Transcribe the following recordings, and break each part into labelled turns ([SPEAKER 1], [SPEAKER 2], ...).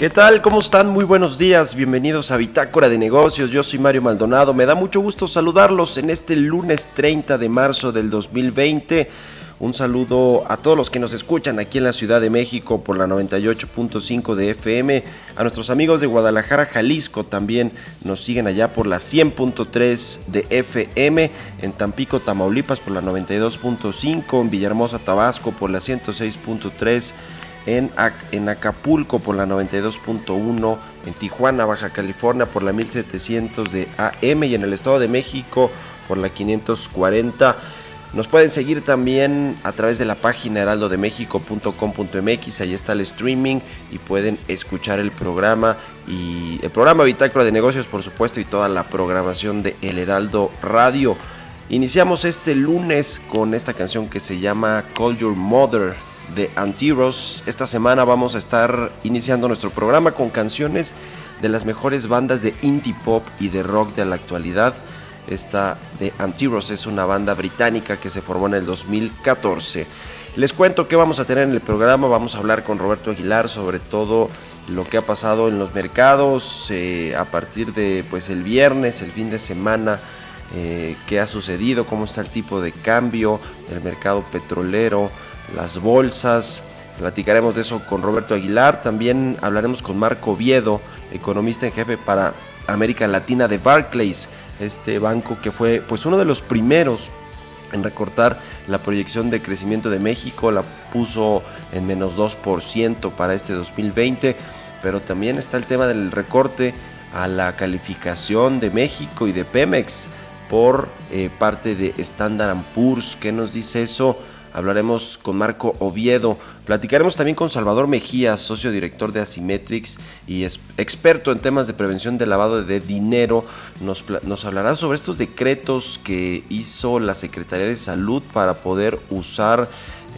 [SPEAKER 1] ¿Qué tal? ¿Cómo están? Muy buenos días. Bienvenidos a Bitácora de Negocios. Yo soy Mario Maldonado. Me da mucho gusto saludarlos en este lunes 30 de marzo del 2020. Un saludo a todos los que nos escuchan aquí en la Ciudad de México por la 98.5 de FM. A nuestros amigos de Guadalajara, Jalisco también nos siguen allá por la 100.3 de FM. En Tampico, Tamaulipas por la 92.5. En Villahermosa, Tabasco por la 106.3 en, Acapulco por la 92.1, en Tijuana, Baja California por la 1700 de AM y en el Estado de México por la 540. Nos pueden seguir también a través de la página heraldodemexico.com.mx, ahí está el streaming y pueden escuchar el programa y el programa Bitácora de Negocios, por supuesto, y toda la programación de El Heraldo Radio. Iniciamos este lunes con esta canción que se llama Call Your Mother de Antiros. Esta semana vamos a estar iniciando nuestro programa con canciones de las mejores bandas de indie pop y de rock de la actualidad. Esta de Antiros es una banda británica que se formó en el 2014. Les cuento que vamos a tener en el programa. Vamos a hablar con Roberto Aguilar sobre todo lo que ha pasado en los mercados eh, a partir de pues el viernes, el fin de semana. Eh, qué ha sucedido, cómo está el tipo de cambio, el mercado petrolero, las bolsas. Platicaremos de eso con Roberto Aguilar. También hablaremos con Marco Viedo, economista en jefe para América Latina de Barclays, este banco que fue pues uno de los primeros en recortar la proyección de crecimiento de México, la puso en menos 2% para este 2020, pero también está el tema del recorte a la calificación de México y de Pemex por eh, parte de Standard Poor's. ¿Qué nos dice eso? Hablaremos con Marco Oviedo, platicaremos también con Salvador Mejía, socio director de Asimetrix y experto en temas de prevención de lavado de dinero. Nos, nos hablará sobre estos decretos que hizo la Secretaría de Salud para poder usar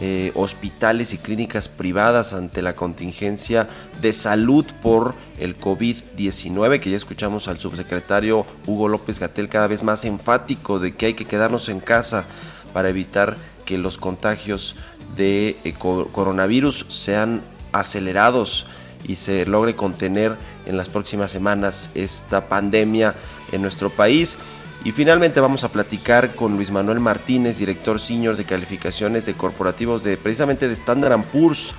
[SPEAKER 1] eh, hospitales y clínicas privadas ante la contingencia de salud por el COVID-19, que ya escuchamos al subsecretario Hugo López Gatel cada vez más enfático de que hay que quedarnos en casa para evitar que los contagios de eh, coronavirus sean acelerados y se logre contener en las próximas semanas esta pandemia en nuestro país. Y finalmente vamos a platicar con Luis Manuel Martínez, director senior de calificaciones de corporativos de precisamente de Standard Poor's.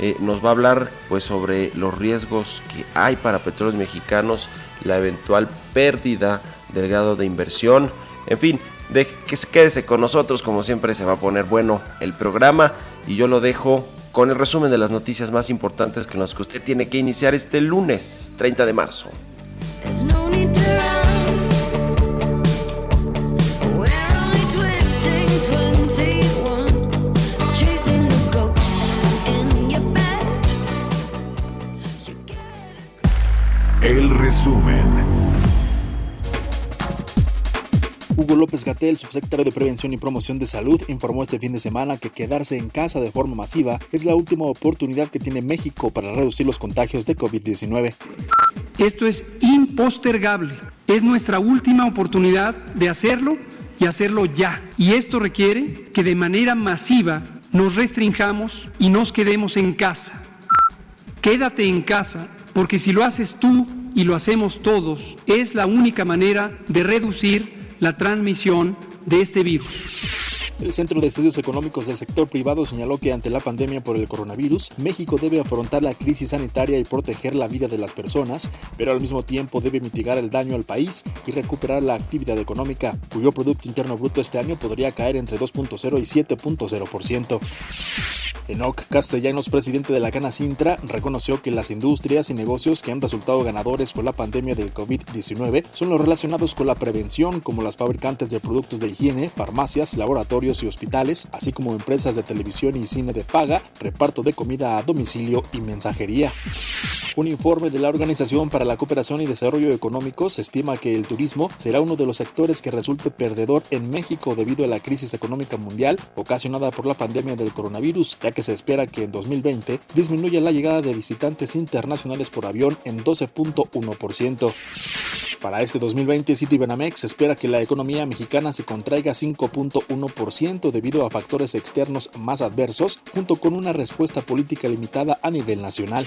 [SPEAKER 1] Eh, nos va a hablar pues sobre los riesgos que hay para petróleos mexicanos, la eventual pérdida del grado de inversión, en fin, de que quédese con nosotros, como siempre se va a poner bueno el programa y yo lo dejo con el resumen de las noticias más importantes con las que usted tiene que iniciar este lunes 30 de marzo.
[SPEAKER 2] Hugo López Gatel, subsecretario de Prevención y Promoción de Salud, informó este fin de semana que quedarse en casa de forma masiva es la última oportunidad que tiene México para reducir los contagios de COVID-19.
[SPEAKER 3] Esto es impostergable Es nuestra última oportunidad de hacerlo y hacerlo ya. Y esto requiere que de manera masiva nos restringamos y nos quedemos en casa. Quédate en casa porque si lo haces tú y lo hacemos todos, es la única manera de reducir la transmisión de este virus.
[SPEAKER 2] El Centro de Estudios Económicos del Sector Privado señaló que ante la pandemia por el coronavirus, México debe afrontar la crisis sanitaria y proteger la vida de las personas, pero al mismo tiempo debe mitigar el daño al país y recuperar la actividad económica, cuyo Producto Interno Bruto este año podría caer entre 2.0 y 7.0%. Enoc Castellanos, presidente de la Gana Sintra, reconoció que las industrias y negocios que han resultado ganadores por la pandemia del COVID-19 son los relacionados con la prevención, como las fabricantes de productos de higiene, farmacias, laboratorios y hospitales, así como empresas de televisión y cine de paga, reparto de comida a domicilio y mensajería. Un informe de la Organización para la Cooperación y Desarrollo Económico se estima que el turismo será uno de los sectores que resulte perdedor en México debido a la crisis económica mundial ocasionada por la pandemia del coronavirus, ya que se espera que en 2020 disminuya la llegada de visitantes internacionales por avión en 12.1%. Para este 2020, Citibanamex espera que la economía mexicana se contraiga 5.1% debido a factores externos más adversos, junto con una respuesta política limitada a nivel nacional.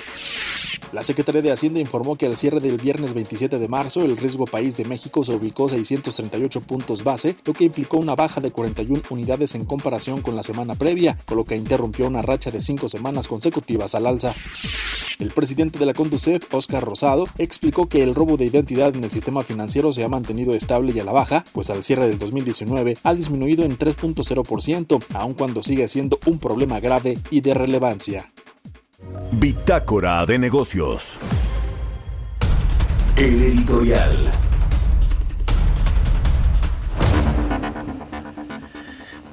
[SPEAKER 2] La Secretaría de Hacienda informó que al cierre del viernes 27 de marzo, el riesgo país de México se ubicó 638 puntos base, lo que implicó una baja de 41 unidades en comparación con la semana previa, con lo que interrumpió una racha de cinco semanas consecutivas al alza. El presidente de la Conducef, Oscar Rosado, explicó que el robo de identidad en el sistema financiero se ha mantenido estable y a la baja, pues al cierre del 2019 ha disminuido en 3.0%, aun cuando sigue siendo un problema grave y de relevancia.
[SPEAKER 4] Bitácora de negocios. El editorial.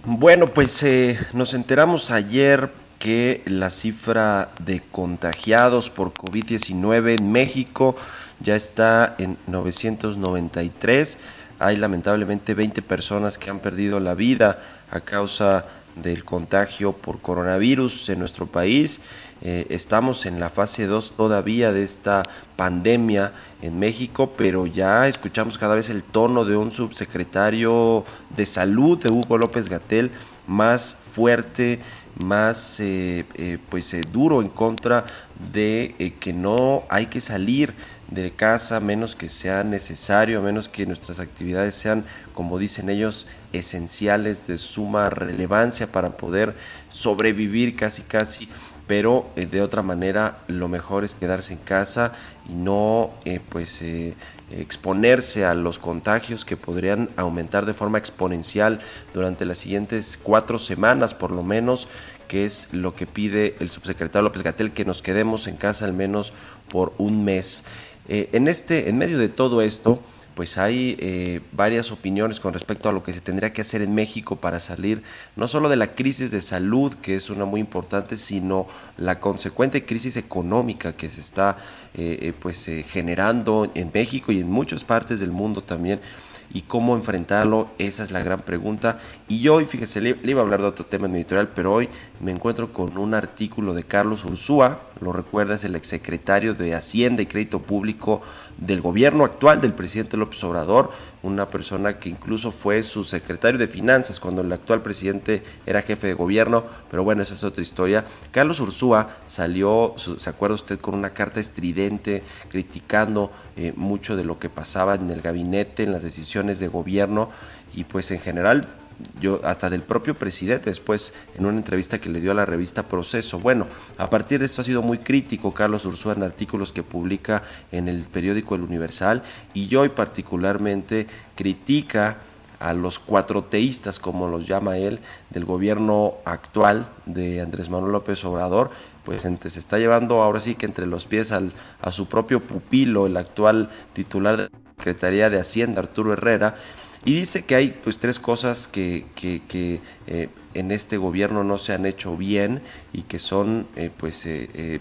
[SPEAKER 1] Bueno, pues eh, nos enteramos ayer que la cifra de contagiados por COVID-19 en México ya está en 993. Hay lamentablemente 20 personas que han perdido la vida a causa del contagio por coronavirus en nuestro país. Eh, estamos en la fase 2 todavía de esta pandemia en México, pero ya escuchamos cada vez el tono de un subsecretario de salud, de Hugo López Gatel, más fuerte, más eh, eh, pues duro en contra de que no hay que salir de casa, menos que sea necesario, menos que nuestras actividades sean, como dicen ellos, esenciales de suma relevancia para poder sobrevivir casi casi, pero eh, de otra manera lo mejor es quedarse en casa y no eh, pues eh, exponerse a los contagios que podrían aumentar de forma exponencial durante las siguientes cuatro semanas por lo menos que es lo que pide el subsecretario López Gatel, que nos quedemos en casa al menos por un mes. Eh, en, este, en medio de todo esto, pues hay eh, varias opiniones con respecto a lo que se tendría que hacer en México para salir no solo de la crisis de salud, que es una muy importante, sino la consecuente crisis económica que se está eh, pues generando en México y en muchas partes del mundo también y cómo enfrentarlo, esa es la gran pregunta. Y hoy, fíjese, le, iba a hablar de otro tema en mi editorial, pero hoy me encuentro con un artículo de Carlos Ursúa, lo recuerda, es el exsecretario de Hacienda y Crédito Público del gobierno actual del presidente López Obrador, una persona que incluso fue su secretario de Finanzas cuando el actual presidente era jefe de gobierno, pero bueno, esa es otra historia. Carlos Ursúa salió, se acuerda usted, con una carta estridente criticando eh, mucho de lo que pasaba en el gabinete, en las decisiones de gobierno y pues en general yo hasta del propio presidente después en una entrevista que le dio a la revista Proceso. Bueno, a partir de esto ha sido muy crítico Carlos Ursúa en artículos que publica en el periódico El Universal y hoy particularmente critica a los cuatroteístas, como los llama él, del gobierno actual de Andrés Manuel López Obrador, pues se está llevando ahora sí que entre los pies al, a su propio pupilo, el actual titular de la Secretaría de Hacienda, Arturo Herrera, y dice que hay pues tres cosas que, que, eh, en este gobierno no se han hecho bien y que son eh, pues eh,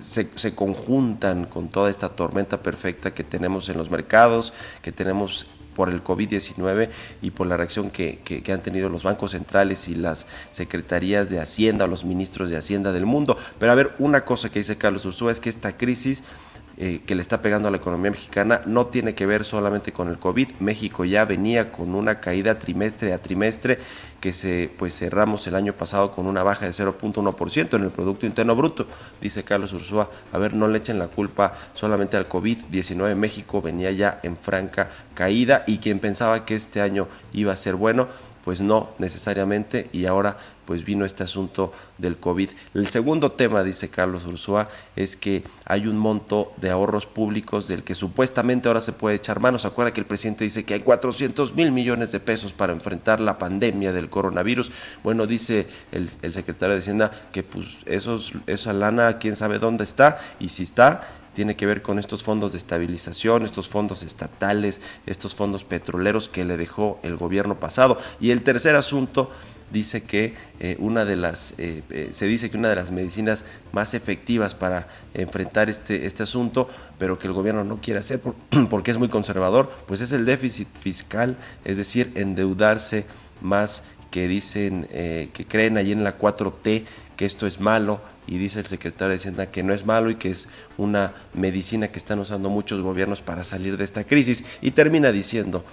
[SPEAKER 1] se, se, conjuntan con toda esta tormenta perfecta que tenemos en los mercados, que tenemos por el COVID-19 y por la reacción que, que, han tenido los bancos centrales y las secretarías de Hacienda, los ministros de Hacienda del mundo. Pero a ver, una cosa que dice Carlos Ursúa es que esta crisis eh, que le está pegando a la economía mexicana no tiene que ver solamente con el COVID. México ya venía con una caída trimestre a trimestre que se pues cerramos el año pasado con una baja de 0.1% en el producto interno bruto, dice Carlos Ursúa. A ver, no le echen la culpa solamente al COVID-19. México venía ya en franca caída y quien pensaba que este año iba a ser bueno, pues no necesariamente y ahora pues vino este asunto del COVID. El segundo tema, dice Carlos Ursúa, es que hay un monto de ahorros públicos del que supuestamente ahora se puede echar manos. Acuerda que el presidente dice que hay 400 mil millones de pesos para enfrentar la pandemia del coronavirus. Bueno, dice el, secretario de Hacienda que pues esos, esa lana, quién sabe dónde está y si está, tiene que ver con estos fondos de estabilización, estos fondos estatales, estos fondos petroleros que le dejó el gobierno pasado. Y el tercer asunto dice que eh, una de las eh, eh, se dice que una de las medicinas más efectivas para enfrentar este este asunto pero que el gobierno no quiere hacer porque es muy conservador pues es el déficit fiscal es decir endeudarse más que dicen que creen allí en la 4T que esto es malo y dice el secretario de Hacienda que no es malo y que es una medicina que están usando muchos gobiernos para salir de esta crisis y termina diciendo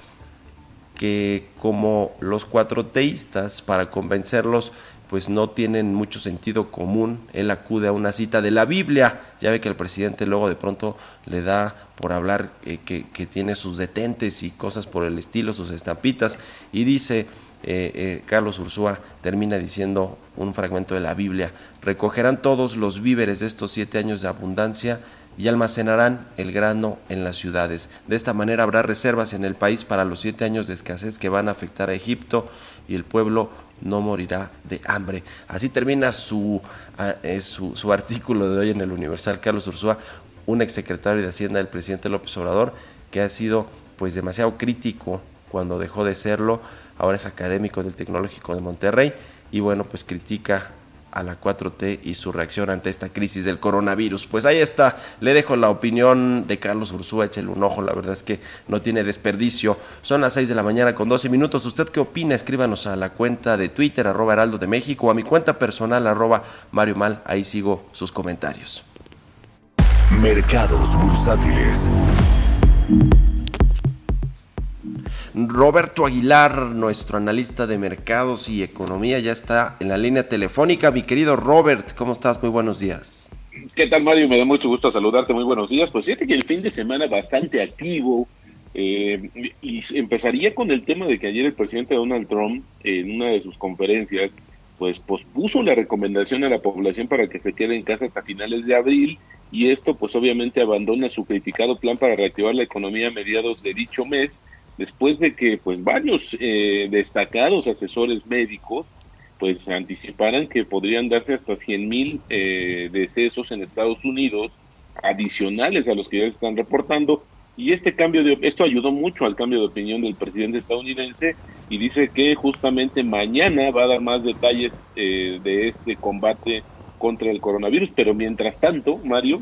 [SPEAKER 1] que como los cuatro teístas para convencerlos pues no tienen mucho sentido común, él acude a una cita de la Biblia, ya ve que el presidente luego de pronto le da por hablar eh, que, que, tiene sus detentes y cosas por el estilo, sus estampitas, y dice, eh, eh, Carlos Ursúa termina diciendo un fragmento de la Biblia, recogerán todos los víveres de estos siete años de abundancia y almacenarán el grano en las ciudades. De esta manera habrá reservas en el país para los siete años de escasez que van a afectar a Egipto y el pueblo no morirá de hambre. Así termina su, eh, su, su, artículo de hoy en el Universal. Carlos Ursúa, un exsecretario de Hacienda del presidente López Obrador, que ha sido pues demasiado crítico cuando dejó de serlo ahora es académico del Tecnológico de Monterrey y bueno, pues critica a la 4T y su reacción ante esta crisis del coronavirus. Pues ahí está, le dejo la opinión de Carlos Ursúa, échale un ojo, la verdad es que no tiene desperdicio. Son las 6 de la mañana con 12 minutos. ¿Usted qué opina? Escríbanos a la cuenta de Twitter, arroba Heraldo de México, o a mi cuenta personal, arroba Mario Mal, ahí sigo sus comentarios.
[SPEAKER 4] Mercados bursátiles.
[SPEAKER 1] Roberto Aguilar, nuestro analista de mercados y economía, ya está en la línea telefónica. Mi querido Robert, ¿cómo estás? Muy buenos días.
[SPEAKER 5] ¿Qué tal, Mario? Me da mucho gusto saludarte. Muy buenos días. Pues fíjate que el fin de semana bastante activo. Eh, y empezaría con el tema de que ayer el presidente Donald Trump, en una de sus conferencias, pues pospuso la recomendación a la población para que se quede en casa hasta finales de abril y esto pues obviamente abandona su criticado plan para reactivar la economía a mediados de dicho mes después de que pues varios eh, destacados asesores médicos pues anticiparan que podrían darse hasta 100 mil eh, decesos en Estados Unidos adicionales a los que ya están reportando. Y este cambio de esto ayudó mucho al cambio de opinión del presidente estadounidense y dice que justamente mañana va a dar más detalles eh, de este combate contra el coronavirus. Pero mientras tanto Mario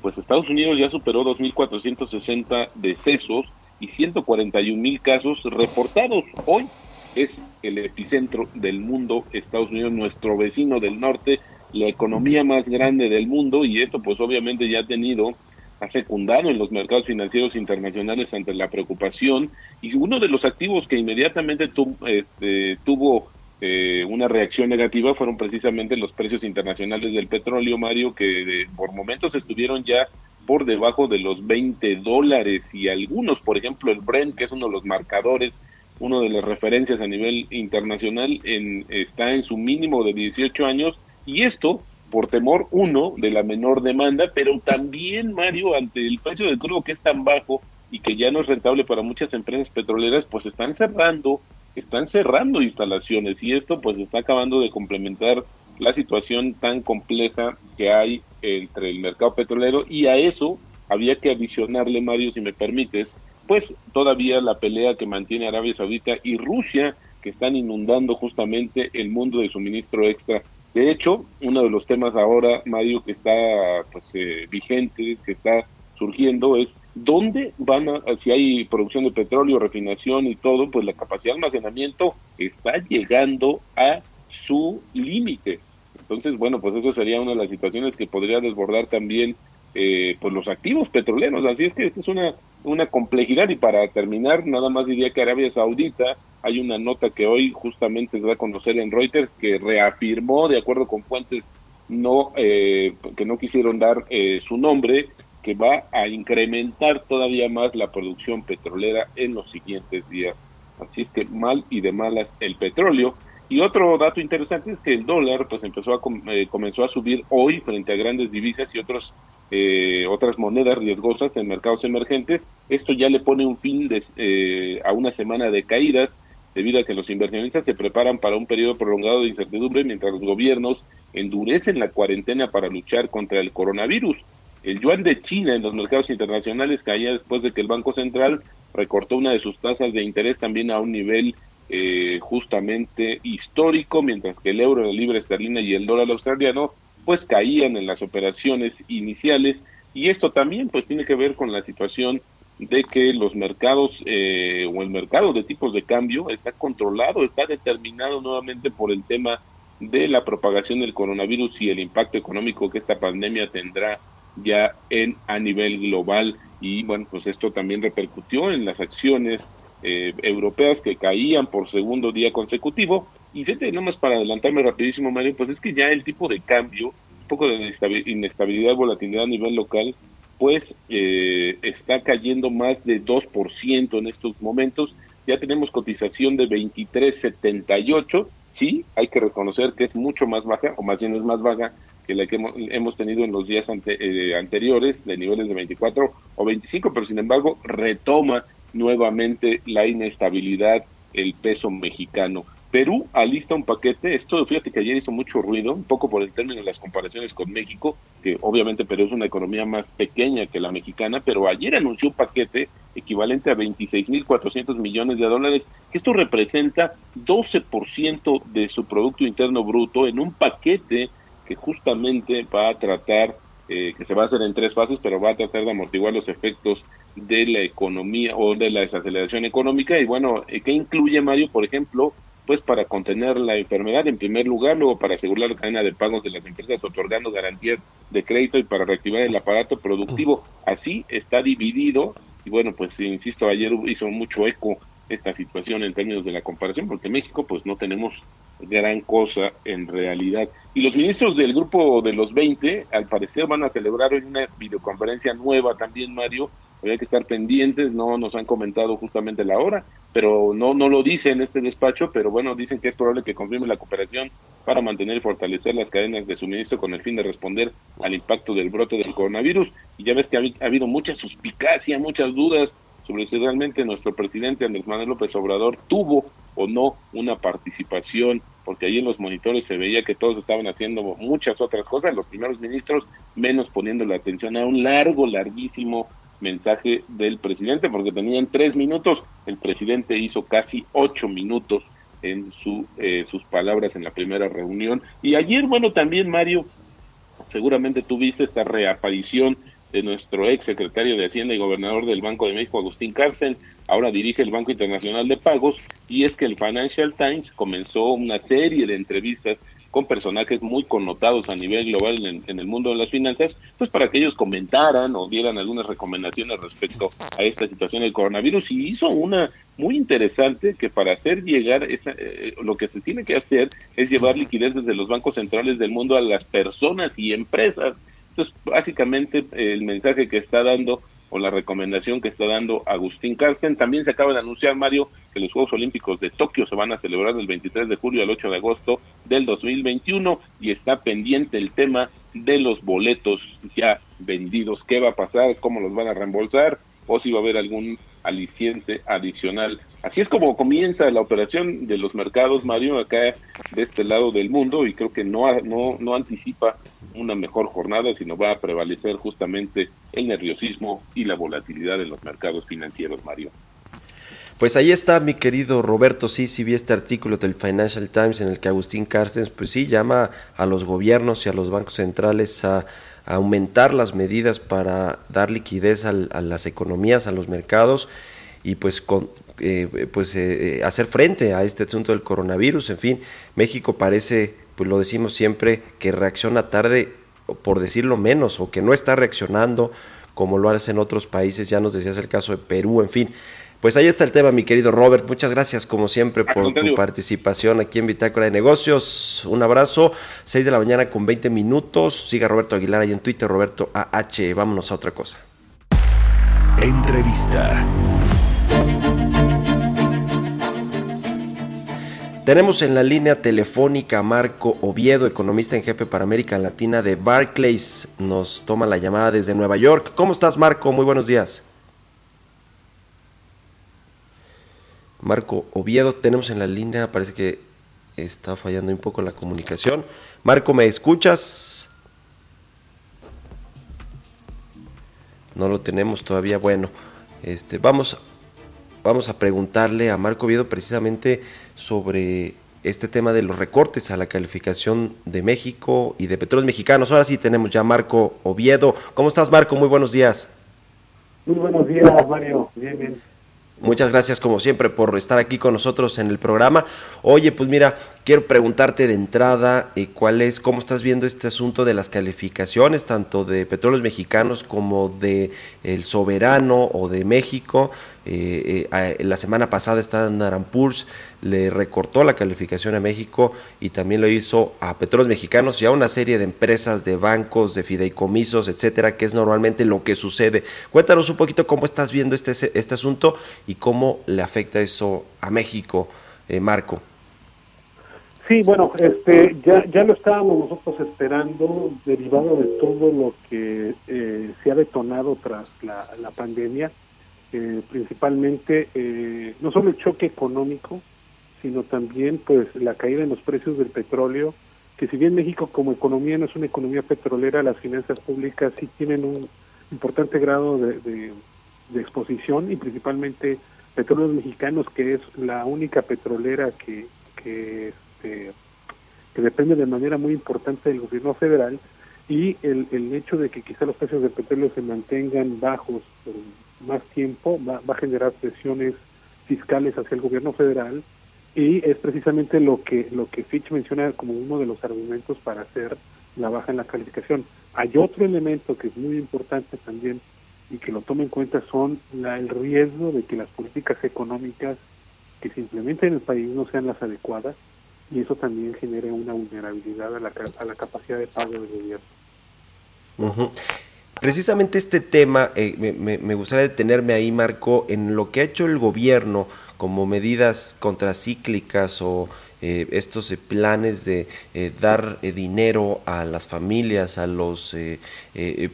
[SPEAKER 5] pues Estados Unidos ya superó 2.460 decesos y 141 mil casos reportados. Hoy es el epicentro del mundo, Estados Unidos, nuestro vecino del norte, la economía más grande del mundo y esto pues obviamente ya ha tenido, ha secundado en los mercados financieros internacionales ante la preocupación y uno de los activos que inmediatamente este, tuvo eh, una reacción negativa fueron precisamente los precios internacionales del petróleo, Mario, que por momentos estuvieron ya por debajo de los 20 dólares y algunos, por ejemplo, el Brent, que es uno de los marcadores, uno de las referencias a nivel internacional, en, está en su mínimo de 18 años y esto por temor, uno, de la menor demanda, pero también, Mario, ante el precio del crudo que es tan bajo y que ya no es rentable para muchas empresas petroleras, pues están cerrando, están cerrando instalaciones y esto pues está acabando de complementar la situación tan compleja que hay entre el mercado petrolero y a eso había que adicionarle, Mario, si me permites, pues todavía la pelea que mantiene Arabia Saudita y Rusia, que están inundando justamente el mundo de suministro extra. De hecho, uno de los temas ahora, Mario, que está pues eh, vigente, que está surgiendo, es dónde van a, si hay producción de petróleo, refinación y todo, pues la capacidad de almacenamiento está llegando a su límite. Entonces, bueno, pues eso sería una de las situaciones que podría desbordar también eh, pues los activos petroleros. Así es que esta es una, una complejidad y para terminar, nada más diría que Arabia Saudita, hay una nota que hoy justamente se va a conocer en Reuters que reafirmó, de acuerdo con fuentes no eh, que no quisieron dar eh, su nombre, que va a incrementar todavía más la producción petrolera en los siguientes días. Así es que mal y de malas el petróleo. Y otro dato interesante es que el dólar pues empezó a eh, comenzó a subir hoy frente a grandes divisas y otros eh, otras monedas riesgosas en mercados emergentes. Esto ya le pone un fin de, eh, a una semana de caídas debido a que los inversionistas se preparan para un periodo prolongado de incertidumbre mientras los gobiernos endurecen la cuarentena para luchar contra el coronavirus. El yuan de China en los mercados internacionales caía después de que el Banco Central recortó una de sus tasas de interés también a un nivel eh, justamente histórico, mientras que el euro, la libra esterlina y el dólar australiano pues caían en las operaciones iniciales. Y esto también pues tiene que ver con la situación de que los mercados eh, o el mercado de tipos de cambio está controlado, está determinado nuevamente por el tema de la propagación del coronavirus y el impacto económico que esta pandemia tendrá ya en a nivel global. Y bueno pues esto también repercutió en las acciones eh, europeas que caían por segundo día consecutivo. Y fíjate nomás para adelantarme rapidísimo Mario pues es que ya el tipo de cambio un poco de inestabilidad volatilidad a nivel local pues eh, está cayendo más de 2% en estos momentos. Ya tenemos cotización de 23.78 sí hay que reconocer que es mucho más baja o más bien es más baja que la que hemos, tenido en los días eh, anteriores, de niveles de 24 o 25, pero sin embargo retoma nuevamente la inestabilidad el peso mexicano. Perú alista un paquete, esto fíjate que ayer hizo mucho ruido, un poco por el término de las comparaciones con México, que obviamente Perú es una economía más pequeña que la mexicana, pero ayer anunció un paquete equivalente a 26.400 millones de dólares, que esto representa 12% de su Producto Interno Bruto en un paquete que justamente va a tratar, eh, que se va a hacer en tres fases, pero va a tratar de amortiguar los efectos de la economía o de la desaceleración económica. Y bueno, eh, ¿qué incluye Mario? Por ejemplo, pues para contener la enfermedad en primer lugar, luego para asegurar la cadena de pagos de las empresas otorgando garantías de crédito y para reactivar el aparato productivo. Así está dividido y bueno, pues insisto, ayer hizo mucho eco esta situación en términos de la comparación, porque México pues no tenemos gran cosa en realidad. Y los ministros del grupo de los 20, al parecer, van a celebrar hoy una videoconferencia nueva también, Mario. Hay que estar pendientes, no nos han comentado justamente la hora, pero no, no lo dice en este despacho, pero bueno, dicen que es probable que confirme la cooperación para mantener y fortalecer las cadenas de suministro con el fin de responder al impacto del brote del coronavirus. Y ya ves que ha habido mucha suspicacia, muchas dudas sobre si realmente nuestro presidente Andrés Manuel López Obrador tuvo o no una participación, porque ahí en los monitores se veía que todos estaban haciendo muchas otras cosas, los primeros ministros menos poniendo la atención a un largo, larguísimo mensaje del presidente, porque tenían tres minutos, el presidente hizo casi ocho minutos en su, eh, sus palabras en la primera reunión. Y ayer, bueno, también Mario, seguramente tuviste esta reaparición de nuestro ex secretario de Hacienda y gobernador del Banco de México, Agustín Cárcel, ahora dirige el Banco Internacional de Pagos, y es que el Financial Times comenzó una serie de entrevistas con personajes muy connotados a nivel global en, el mundo de las finanzas, pues para que ellos comentaran o dieran algunas recomendaciones respecto a esta situación del coronavirus y hizo una muy interesante que para hacer llegar esa, eh, lo que se tiene que hacer es llevar liquidez desde los bancos centrales del mundo a las personas y empresas entonces, básicamente el mensaje que está dando o la recomendación que está dando Agustín Carsten. También se acaba de anunciar, Mario, que los Juegos Olímpicos de Tokio se van a celebrar del 23 de julio al 8 de agosto del 2021 y está pendiente el tema de los boletos ya vendidos. ¿Qué va a pasar? ¿Cómo los van a reembolsar? ¿O si va a haber algún aliciente adicional. Así es como comienza la operación de los mercados, Mario, acá de este lado del mundo y creo que no, no, no anticipa una mejor jornada, sino va a prevalecer justamente el nerviosismo y la volatilidad de los mercados financieros, Mario.
[SPEAKER 1] Pues ahí está mi querido Roberto, sí, sí vi este artículo del Financial Times en el que Agustín Carstens, pues sí, llama a los gobiernos y a los bancos centrales a, aumentar las medidas para dar liquidez a las economías, a los mercados y pues, con, eh, pues eh, eh, hacer frente a este asunto del coronavirus. En fin, México parece, pues lo decimos siempre, que reacciona tarde por decirlo menos, o que no está reaccionando como lo hacen otros países, ya nos decías el caso de Perú, en fin. Pues ahí está el tema, mi querido Robert. Muchas gracias, como siempre, por tu participación aquí en Bitácora de Negocios. Un abrazo. 6 de la mañana con 20 minutos. Siga Roberto Aguilar ahí en Twitter, Roberto AH. Vámonos a otra cosa.
[SPEAKER 4] Entrevista.
[SPEAKER 1] Tenemos en la línea telefónica Marco Oviedo, economista en jefe para América Latina de Barclays. Nos toma la llamada desde Nueva York. ¿Cómo estás, Marco? Muy buenos días. Marco Oviedo, tenemos en la línea, parece que está fallando un poco la comunicación. Marco, ¿me escuchas? No lo tenemos todavía. Bueno, este, vamos, vamos a preguntarle a Marco Oviedo precisamente sobre este tema de los recortes a la calificación de México y de petróleos mexicanos. Ahora sí tenemos ya Marco Oviedo. ¿Cómo estás, Marco? Muy buenos días.
[SPEAKER 6] Muy buenos días, Mario. Bien, bien.
[SPEAKER 1] Muchas gracias como siempre por estar aquí con nosotros en el programa. Oye, pues mira, quiero preguntarte de entrada eh, cuál es, cómo estás viendo este asunto de las calificaciones, tanto de petróleos mexicanos como de el soberano o de México. Eh, eh, la semana pasada Standard Poor's le recortó la calificación a México y también lo hizo a petróleos mexicanos y a una serie de empresas, de bancos, de fideicomisos, etcétera, que es normalmente lo que sucede. Cuéntanos un poquito cómo estás viendo este, este asunto y cómo le afecta eso a México, Marco.
[SPEAKER 6] Sí, bueno, este, ya, ya lo estábamos nosotros esperando, derivado de todo lo que eh, se ha detonado tras la, pandemia, eh, principalmente eh, no solo el choque económico, sino también pues la caída en los precios del petróleo, que si bien México como economía no es una economía petrolera, las finanzas públicas sí tienen un importante grado de, de exposición y principalmente petróleos mexicanos, que es la única petrolera que, que este, que depende de manera muy importante del gobierno federal y el, el hecho de que quizá los precios del petróleo se mantengan bajos por más tiempo va, va a generar presiones fiscales hacia el gobierno federal y es precisamente lo que lo que Fitch menciona como uno de los argumentos para hacer la baja en la calificación. Hay otro elemento que es muy importante también y que lo toma en cuenta son la, el riesgo de que las políticas económicas que se implementen en el país no sean las adecuadas y eso también genera una vulnerabilidad a la, a la capacidad de pago del gobierno.
[SPEAKER 1] Precisamente este tema, eh, me, me, gustaría detenerme ahí, Marco, en lo que ha hecho el gobierno como medidas contracíclicas o eh, estos eh, planes de eh, dar dinero a las familias, a los,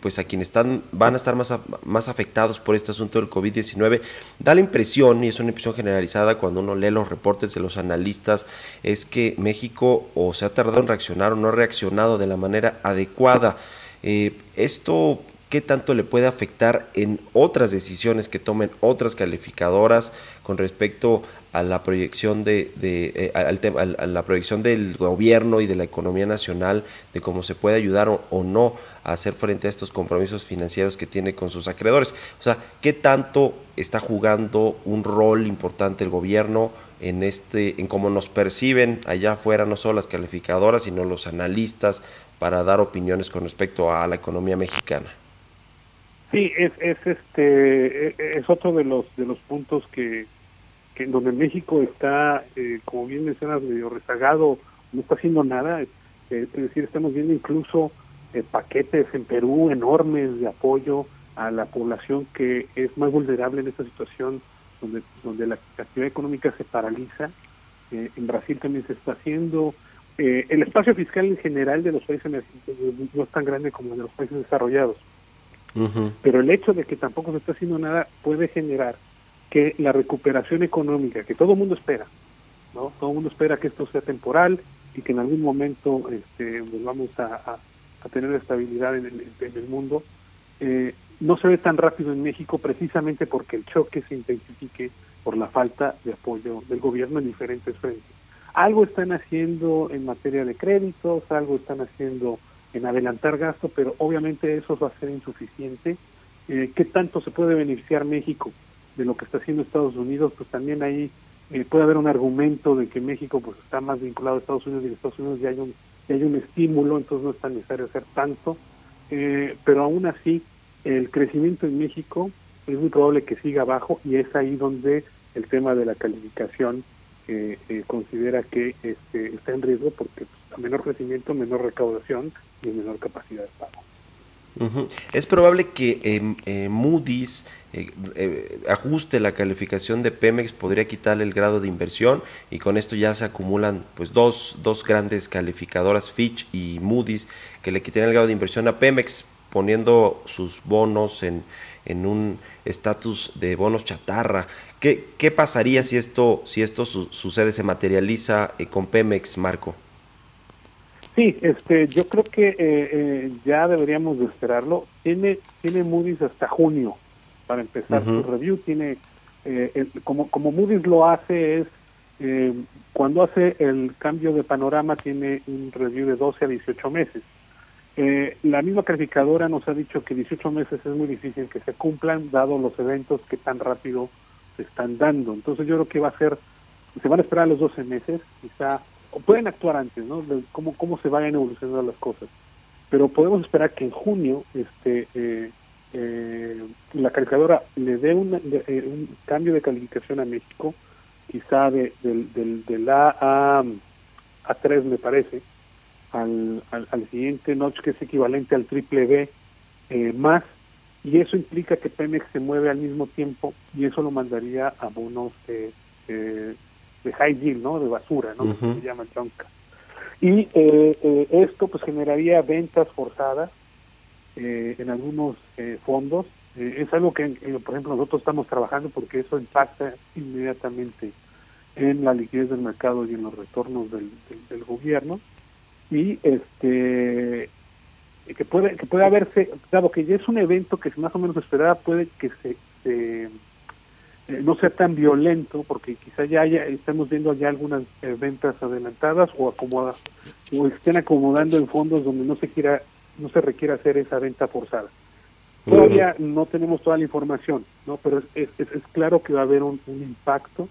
[SPEAKER 1] pues a quienes están, van a estar más, más afectados por este asunto del COVID-19, da la impresión, y es una impresión generalizada cuando uno lee los reportes de los analistas, es que México o se ha tardado en reaccionar o no ha reaccionado de la manera adecuada. esto qué tanto le puede afectar en otras decisiones que tomen otras calificadoras con respecto a la proyección de, eh, al tema, a la proyección del gobierno y de la economía nacional de cómo se puede ayudar o, no a hacer frente a estos compromisos financieros que tiene con sus acreedores. O sea, qué tanto está jugando un rol importante el gobierno en este, en cómo nos perciben allá afuera no solo las calificadoras, sino los analistas para dar opiniones con respecto a la economía mexicana.
[SPEAKER 6] Sí, es, es este es otro de los de los puntos que, que donde México está, eh, como bien mencionas, medio rezagado, no está haciendo nada. Eh, es decir, estamos viendo incluso eh, paquetes en Perú enormes de apoyo a la población que es más vulnerable en esta situación, donde donde la actividad económica se paraliza. en Brasil también se está haciendo. el espacio fiscal en general de los países emergentes no es tan grande como el de los países desarrollados pero el hecho de que tampoco se está haciendo nada puede generar que la recuperación económica, que todo el mundo espera, ¿no? Todo el mundo espera que esto sea temporal y que en algún momento este, volvamos a, tener estabilidad en el, mundo, eh, no se ve tan rápido en México precisamente porque el choque se intensifique por la falta de apoyo del gobierno en diferentes frentes. Algo están haciendo en materia de créditos, algo están haciendo en adelantar gasto, pero obviamente eso va a ser insuficiente. Eh, ¿Qué tanto se puede beneficiar México de lo que está haciendo Estados Unidos? Pues también ahí eh, puede haber un argumento de que México pues está más vinculado a Estados Unidos y en Estados Unidos ya hay un y hay un estímulo, entonces no es tan necesario hacer tanto, eh, pero aún así el crecimiento en México es muy probable que siga abajo y es ahí donde el tema de la calificación eh, eh, considera que este, está en riesgo porque pues, a menor crecimiento, menor recaudación y menor capacidad de pago.
[SPEAKER 1] Es probable que eh, Moody's ajuste la calificación de Pemex, podría quitarle el grado de inversión y con esto ya se acumulan pues dos, dos grandes calificadoras, Fitch y Moody's, que le quitarían el grado de inversión a Pemex poniendo sus bonos en, en un estatus de bonos chatarra. ¿Qué, ¿Qué, pasaría si esto, si esto sucede, se materializa eh, con Pemex, Marco?
[SPEAKER 6] Sí, este, yo creo que eh, eh, ya deberíamos de esperarlo. Tiene, tiene Moody's hasta junio para empezar su review. Tiene, como, como Moody's lo hace es, cuando hace el cambio de panorama, tiene un review de 12 a 18 meses. Eh, la misma calificadora nos ha dicho que 18 meses es muy difícil que se cumplan, dado los eventos que tan rápido se están dando. Entonces yo creo que va a ser, se van a esperar los 12 meses, quizá, pueden actuar antes, ¿no? De cómo, cómo se vayan evolucionando las cosas. Pero podemos esperar que en junio este eh, eh, la calificadora le dé un, un cambio de calificación a México, quizá de, del, del, A a, a 3 me parece, al, al, siguiente notch que es equivalente al triple B eh, más y eso implica que Pemex se mueve al mismo tiempo y eso lo mandaría a bonos de, de high yield, ¿no? De basura, ¿no? Se llama chonca. Y eh, eh, esto pues generaría ventas forzadas en algunos fondos. es algo que, por ejemplo, nosotros estamos trabajando porque eso impacta inmediatamente en la liquidez del mercado y en los retornos del, del gobierno y este que puede que puede haberse dado que ya es un evento que más o menos esperaba puede que se, eh, no sea tan violento porque quizá ya haya, estamos viendo ya algunas eh, ventas adelantadas o acomoda o estén acomodando en fondos donde no se quiera no se requiere hacer esa venta forzada todavía no tenemos toda la información no pero es, es, es claro que va a haber un, impacto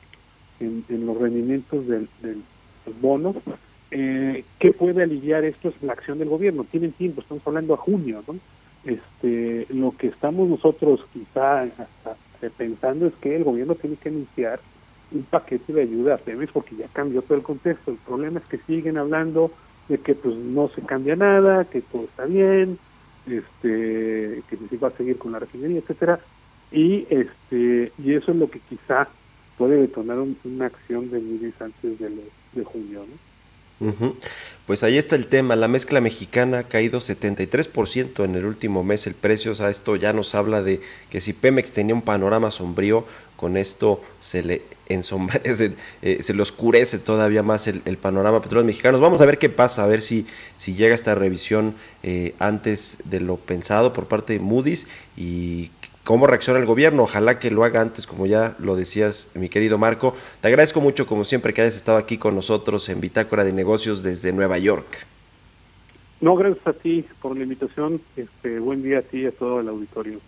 [SPEAKER 6] en, en, los rendimientos del, del, del bono eh, ¿Qué puede aliviar esto? Es la acción del gobierno. Tienen tiempo, estamos hablando a junio, ¿no? Este, lo que estamos nosotros quizá hasta pensando es que el gobierno tiene que anunciar un paquete de ayuda a Pemex porque ya cambió todo el contexto. El problema es que siguen hablando de que pues no se cambia nada, que todo está bien, este, que se va a seguir con la refinería, etcétera, y este, y eso es lo que quizá puede detonar una acción de Moody's antes de, de junio, ¿no?
[SPEAKER 1] Pues ahí está el tema, la mezcla mexicana ha caído 73% en el último mes el precio, o sea, esto ya nos habla de que si Pemex tenía un panorama sombrío, con esto se le eh, se le oscurece todavía más el, panorama petróleo mexicano. Vamos a ver qué pasa, a ver si, si llega esta revisión eh, antes de lo pensado por parte de Moody's y cómo reacciona el gobierno. Ojalá que lo haga antes, como ya lo decías, mi querido Marco. Te agradezco mucho, como siempre, que hayas estado aquí con nosotros en Bitácora de Negocios desde Nueva York.
[SPEAKER 6] No, gracias a ti por la invitación. Este, buen día a ti y a todo el auditorio.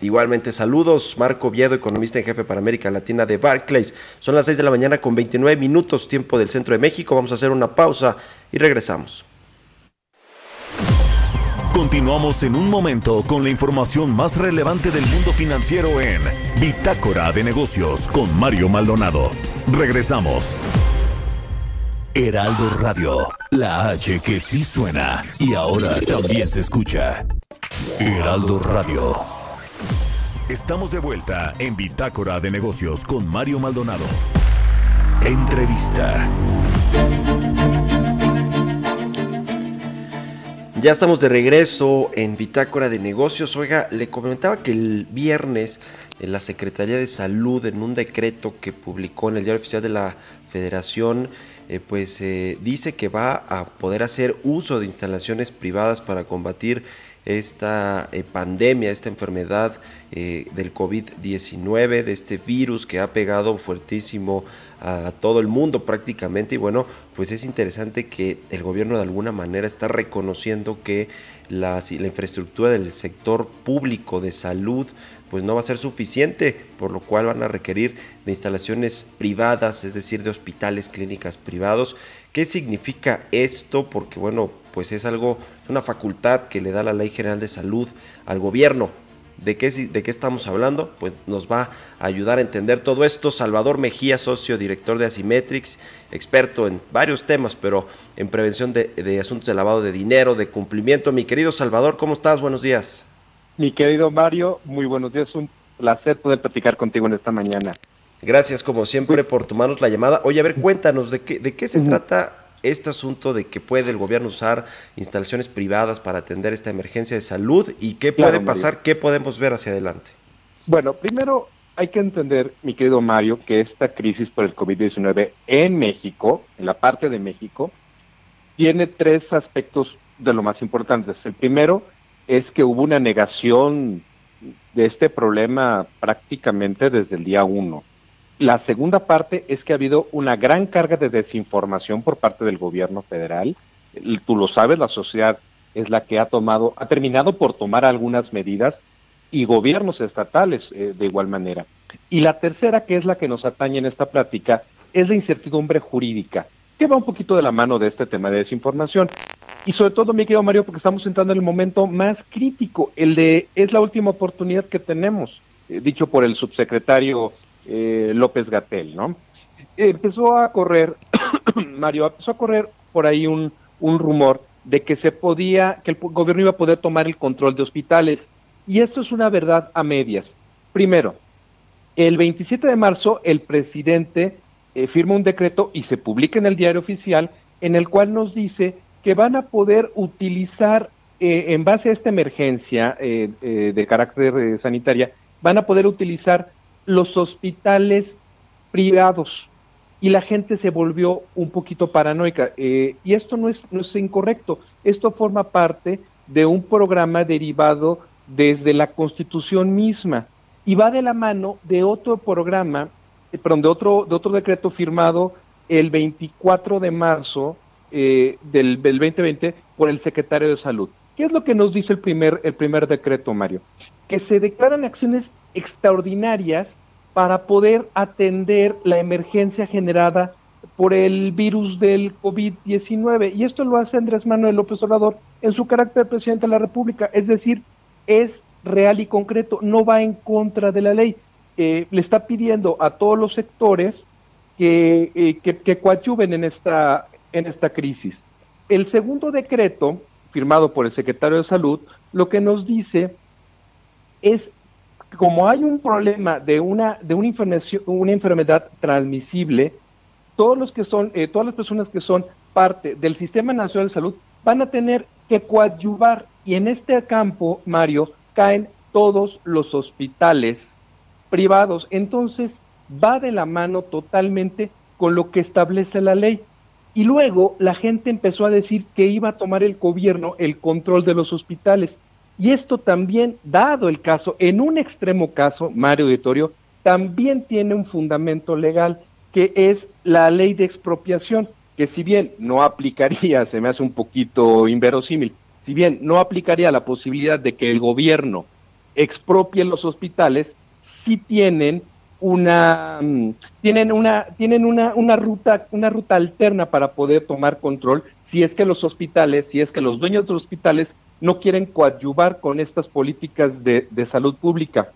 [SPEAKER 1] Igualmente, saludos, Marco Viedo, economista en jefe para América Latina de Barclays. Son las 6 de la mañana con 29 minutos, tiempo del centro de México. Vamos a hacer una pausa y regresamos.
[SPEAKER 4] Continuamos en un momento con la información más relevante del mundo financiero en Bitácora de Negocios con Mario Maldonado. Regresamos. Heraldo Radio, la H que sí suena y ahora también se escucha. Heraldo Radio. Estamos de vuelta en Bitácora de Negocios con Mario Maldonado. Entrevista.
[SPEAKER 1] Ya estamos de regreso en Bitácora de Negocios. Oiga, le comentaba que el viernes en la Secretaría de Salud, en un decreto que publicó en el Diario Oficial de la Federación, eh, pues eh, dice que va a poder hacer uso de instalaciones privadas para combatir esta eh, pandemia, esta enfermedad del COVID-19, de este virus que ha pegado fuertísimo a todo el mundo prácticamente y bueno, pues es interesante que el gobierno de alguna manera está reconociendo que la, la infraestructura del sector público de salud pues no va a ser suficiente, por lo cual van a requerir de instalaciones privadas, es decir, de hospitales, clínicas privados. ¿Qué significa esto? Porque bueno, pues es algo, es una facultad que le da la Ley General de Salud al gobierno. ¿De qué, ¿De qué estamos hablando? Pues nos va a ayudar a entender todo esto. Salvador Mejía, socio director de Asimetrix, experto en varios temas, pero en prevención de, de asuntos de lavado de dinero, de cumplimiento. Mi querido Salvador, ¿cómo estás? Buenos días.
[SPEAKER 7] Mi querido Mario, muy buenos días. Un placer poder platicar contigo en esta mañana.
[SPEAKER 1] Gracias, como siempre, por tomarnos la llamada. Oye, a ver, cuéntanos, ¿de qué, de qué se trata este asunto de que puede el gobierno usar instalaciones privadas para atender esta emergencia de salud y qué puede pasar, qué podemos ver hacia adelante?
[SPEAKER 7] Bueno, primero hay que entender, mi querido Mario, que esta crisis por el COVID-19 en México, en la parte de México, tiene tres aspectos de lo más importantes. El primero es que hubo una negación de este problema prácticamente desde el día uno. La segunda parte es que ha habido una gran carga de desinformación por parte del gobierno federal. Tú lo sabes, la sociedad es la que ha tomado, ha terminado por tomar algunas medidas y gobiernos estatales eh, de igual manera. Y la tercera, que es la que nos atañe en esta plática, es la incertidumbre jurídica, que va un poquito de la mano de este tema de desinformación. Y sobre todo, mi querido Mario, porque estamos entrando en el momento más crítico, el de es la última oportunidad que tenemos, eh, dicho por el subsecretario eh, López Gatel, ¿no? empezó a correr, Mario, empezó a correr por ahí un, un rumor de que se podía, que el gobierno iba a poder tomar el control de hospitales. Y esto es una verdad a medias. Primero, el 27 de marzo el presidente eh, firma un decreto y se publica en el diario oficial en el cual nos dice que van a poder utilizar, eh, en base a esta emergencia eh, de carácter sanitaria, van a poder utilizar los hospitales privados. Y la gente se volvió un poquito paranoica. y esto no es, no es incorrecto. Esto forma parte de un programa derivado desde la Constitución misma y va de la mano de otro programa, perdón, de otro, de otro decreto firmado el 24 de marzo eh, del, 2020 por el secretario de Salud. ¿Qué es lo que nos dice el primer, el primer decreto, Mario? Que se declaran acciones extraordinarias para poder atender la emergencia generada por el virus del COVID-19. Y esto lo hace Andrés Manuel López Obrador en su carácter de presidente de la República. Es decir, es real y concreto, no va en contra de la ley. Eh, le está pidiendo a todos los sectores que, eh, que, que coadyuven en esta, en esta crisis. El segundo decreto, firmado por el secretario de Salud, lo que nos dice es como hay un problema de una de una, una enfermedad transmisible, todos los que son eh, todas las personas que son parte del Sistema Nacional de Salud van a tener que coadyuvar y en este campo, Mario, caen todos los hospitales privados. Entonces, va de la mano totalmente con lo que establece la ley. Y luego la gente empezó a decir que iba a tomar el gobierno el control de los hospitales. Y esto también, dado el caso, en un extremo caso, Mario Auditorio, también tiene un fundamento legal, que es la ley de expropiación, que si bien no aplicaría, se me hace un poquito inverosímil, si bien no aplicaría la posibilidad de que el gobierno expropie los hospitales, sí tienen una mm, tienen una tienen una, una ruta una ruta alterna para poder tomar control si es que los hospitales, si es que los dueños de los hospitales no quieren coadyuvar con estas políticas de, salud pública.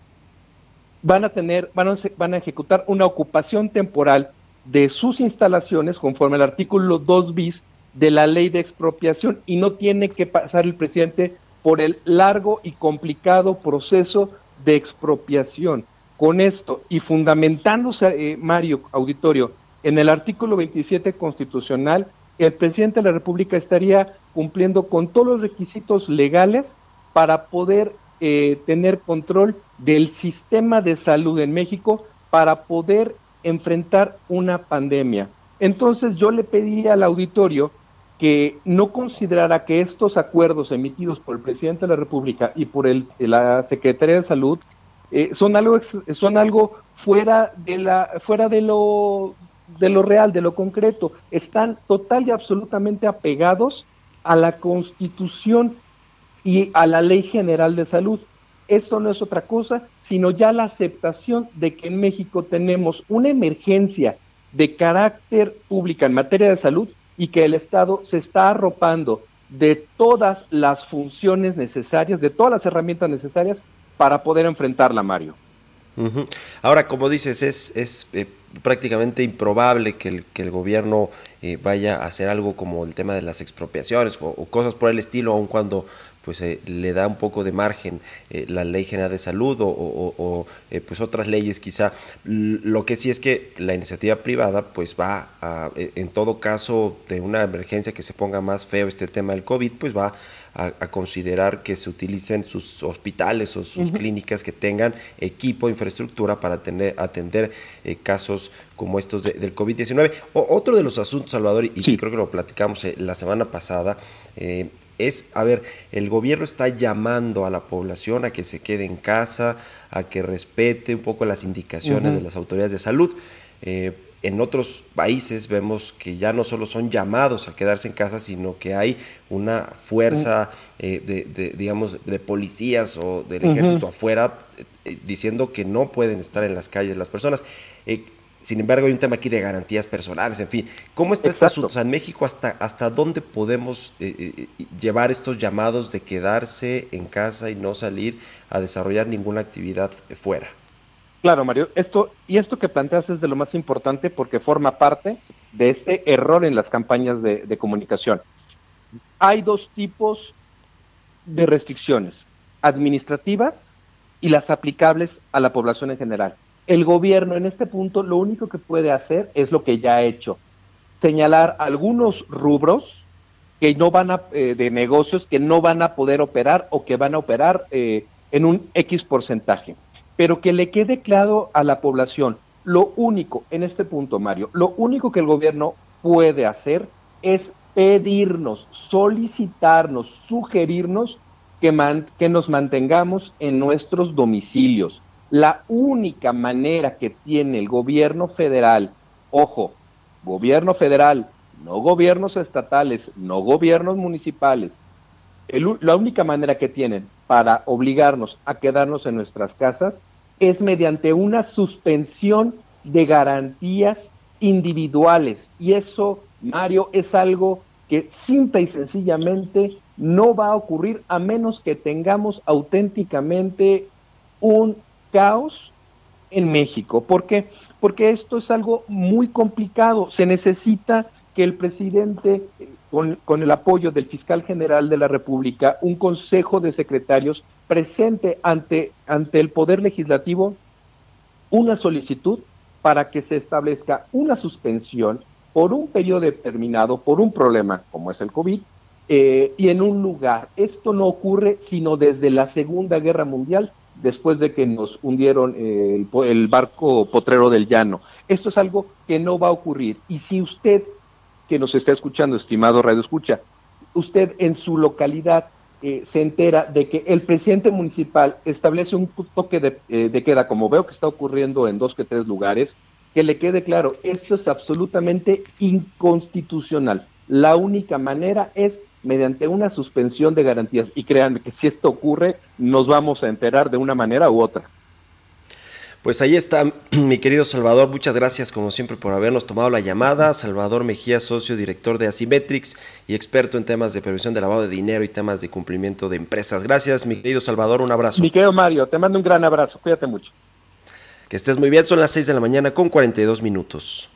[SPEAKER 7] Van a tener, van a, van a ejecutar una ocupación temporal de sus instalaciones conforme al artículo 2 bis de la ley de expropiación y no tiene que pasar el presidente por el largo y complicado proceso de expropiación. Con esto y fundamentándose, eh, Mario Auditorio, en el artículo 27 constitucional, el presidente de la República estaría cumpliendo con todos los requisitos legales para poder eh, tener control del sistema de salud en México para poder enfrentar una pandemia. Entonces yo le pedí al auditorio que no considerara que estos acuerdos emitidos por el presidente de la República y por el, la Secretaría de Salud eh, son algo son algo fuera de la fuera de lo de lo real, de lo concreto, están total y absolutamente apegados a la Constitución y a la Ley General de Salud. esto no es otra cosa, sino ya la aceptación de que en México tenemos una emergencia de carácter pública en materia de salud y que el Estado se está arropando de todas las funciones necesarias, de todas las herramientas necesarias para poder enfrentarla, Mario.
[SPEAKER 1] Ahora, como dices, es, es eh, prácticamente improbable que el, que el gobierno eh, vaya a hacer algo como el tema de las expropiaciones o, cosas por el estilo, aun cuando pues eh, le da un poco de margen la ley general de salud o, o pues otras leyes quizá. Lo que sí es que la iniciativa privada pues va a, en todo caso de una emergencia que se ponga más feo este tema del COVID, pues va a, considerar que se utilicen sus hospitales o sus clínicas que tengan equipo, infraestructura para atender, atender eh, casos como estos del COVID-19. Otro de los asuntos, Salvador, y creo que lo platicamos eh, la semana pasada, eh, es, a ver, el gobierno está llamando a la población a que se quede en casa, a que respete un poco las indicaciones de las autoridades de salud. Eh, en otros países vemos que ya no solo son llamados a quedarse en casa, sino que hay una fuerza eh, de, digamos, de policías o del ejército afuera eh, diciendo que no pueden estar en las calles las personas. Eh, sin embargo, hay un tema aquí de garantías personales, en fin. ¿Cómo está este asunto? O sea, en México, ¿hasta, hasta dónde podemos llevar estos llamados de quedarse en casa y no salir a desarrollar ninguna actividad fuera?
[SPEAKER 7] Claro, Mario, esto y esto que planteas es de lo más importante porque forma parte de este error en las campañas de, comunicación. Hay dos tipos de restricciones, administrativas y las aplicables a la población en general. El gobierno en este punto lo único que puede hacer es lo que ya ha hecho, señalar algunos rubros que no van a, eh, de negocios que no van a poder operar o que van a operar eh, en un X porcentaje pero que le quede claro a la población, lo único, en este punto, Mario, lo único que el gobierno puede hacer es pedirnos, solicitarnos, sugerirnos que, que nos mantengamos en nuestros domicilios. La única manera que tiene el gobierno federal, ojo, gobierno federal, no gobiernos estatales, no gobiernos municipales, la única manera que tienen para obligarnos a quedarnos en nuestras casas es mediante una suspensión de garantías individuales. Y eso, Mario, es algo que simple y sencillamente no va a ocurrir a menos que tengamos auténticamente un caos en México. ¿Por qué? Porque esto es algo muy complicado. Se necesita que el presidente, con, el apoyo del fiscal general de la República, un consejo de secretarios presente ante, ante el Poder Legislativo una solicitud para que se establezca una suspensión por un periodo determinado, por un problema como es el COVID, eh, y en un lugar. Esto no ocurre sino desde la Segunda Guerra Mundial, después de que nos hundieron eh, el, barco potrero del llano. Esto es algo que no va a ocurrir. Y si usted, que nos está escuchando, estimado Radio Escucha, usted en su localidad eh, se entera de que el presidente municipal establece un toque eh, de, queda, como veo que está ocurriendo en dos que tres lugares, que le quede claro, esto es absolutamente inconstitucional. La única manera es mediante una suspensión de garantías. Y créanme que si esto ocurre, nos vamos a enterar de una manera u otra.
[SPEAKER 1] Pues ahí está, mi querido Salvador. Muchas gracias, como siempre, por habernos tomado la llamada. Salvador Mejía, socio director de Asimetrix y experto en temas de prevención de lavado de dinero y temas de cumplimiento de empresas. Gracias, mi querido Salvador. Un abrazo.
[SPEAKER 7] Mi querido Mario, te mando un gran abrazo. Cuídate mucho.
[SPEAKER 1] Que estés muy bien. Son las 6 de la mañana con 42 minutos.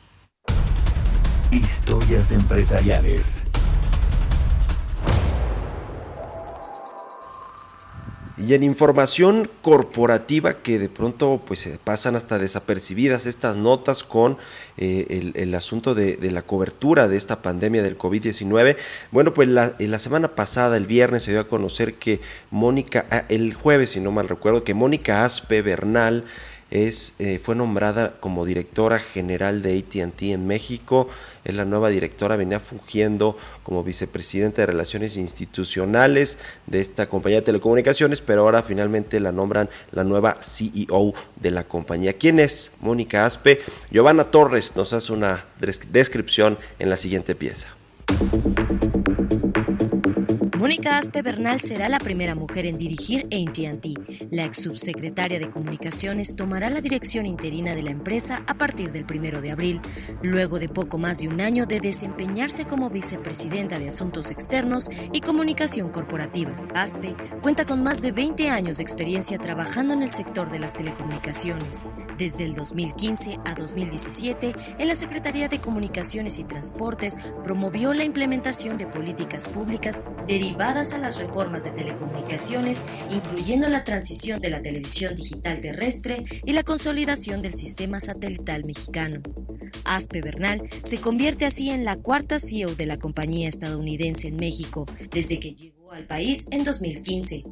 [SPEAKER 4] Historias empresariales.
[SPEAKER 1] Y en información corporativa que de pronto pues pasan hasta desapercibidas estas notas con eh, el, asunto de, la cobertura de esta pandemia del COVID-19. Bueno, pues la, la, semana pasada, el viernes, se dio a conocer que Mónica, ah, el jueves si no mal recuerdo, que Mónica Aspe Bernal es, eh, fue nombrada como directora general de ATT en México. Es la nueva directora, venía fungiendo como vicepresidenta de Relaciones Institucionales de esta compañía de telecomunicaciones, pero ahora finalmente la nombran la nueva CEO de la compañía. ¿Quién es Mónica Aspe? Giovanna Torres nos hace una descripción en la siguiente pieza.
[SPEAKER 8] Mónica Aspe Bernal será la primera mujer en dirigir AT&T. La ex subsecretaria de Comunicaciones tomará la dirección interina de la empresa a partir del primero de abril, luego de poco más de un año de desempeñarse como vicepresidenta de Asuntos Externos y Comunicación Corporativa. Aspe cuenta con más de 20 años de experiencia trabajando en el sector de las telecomunicaciones. Desde el 2015 a 2017, en la Secretaría de Comunicaciones y Transportes promovió la implementación de políticas públicas derivadas a las reformas de telecomunicaciones, incluyendo la transición de la televisión digital terrestre y la consolidación del sistema satelital mexicano. Aspe Bernal se convierte así en la cuarta CEO de la compañía estadounidense en México desde que llegó al país en 2015.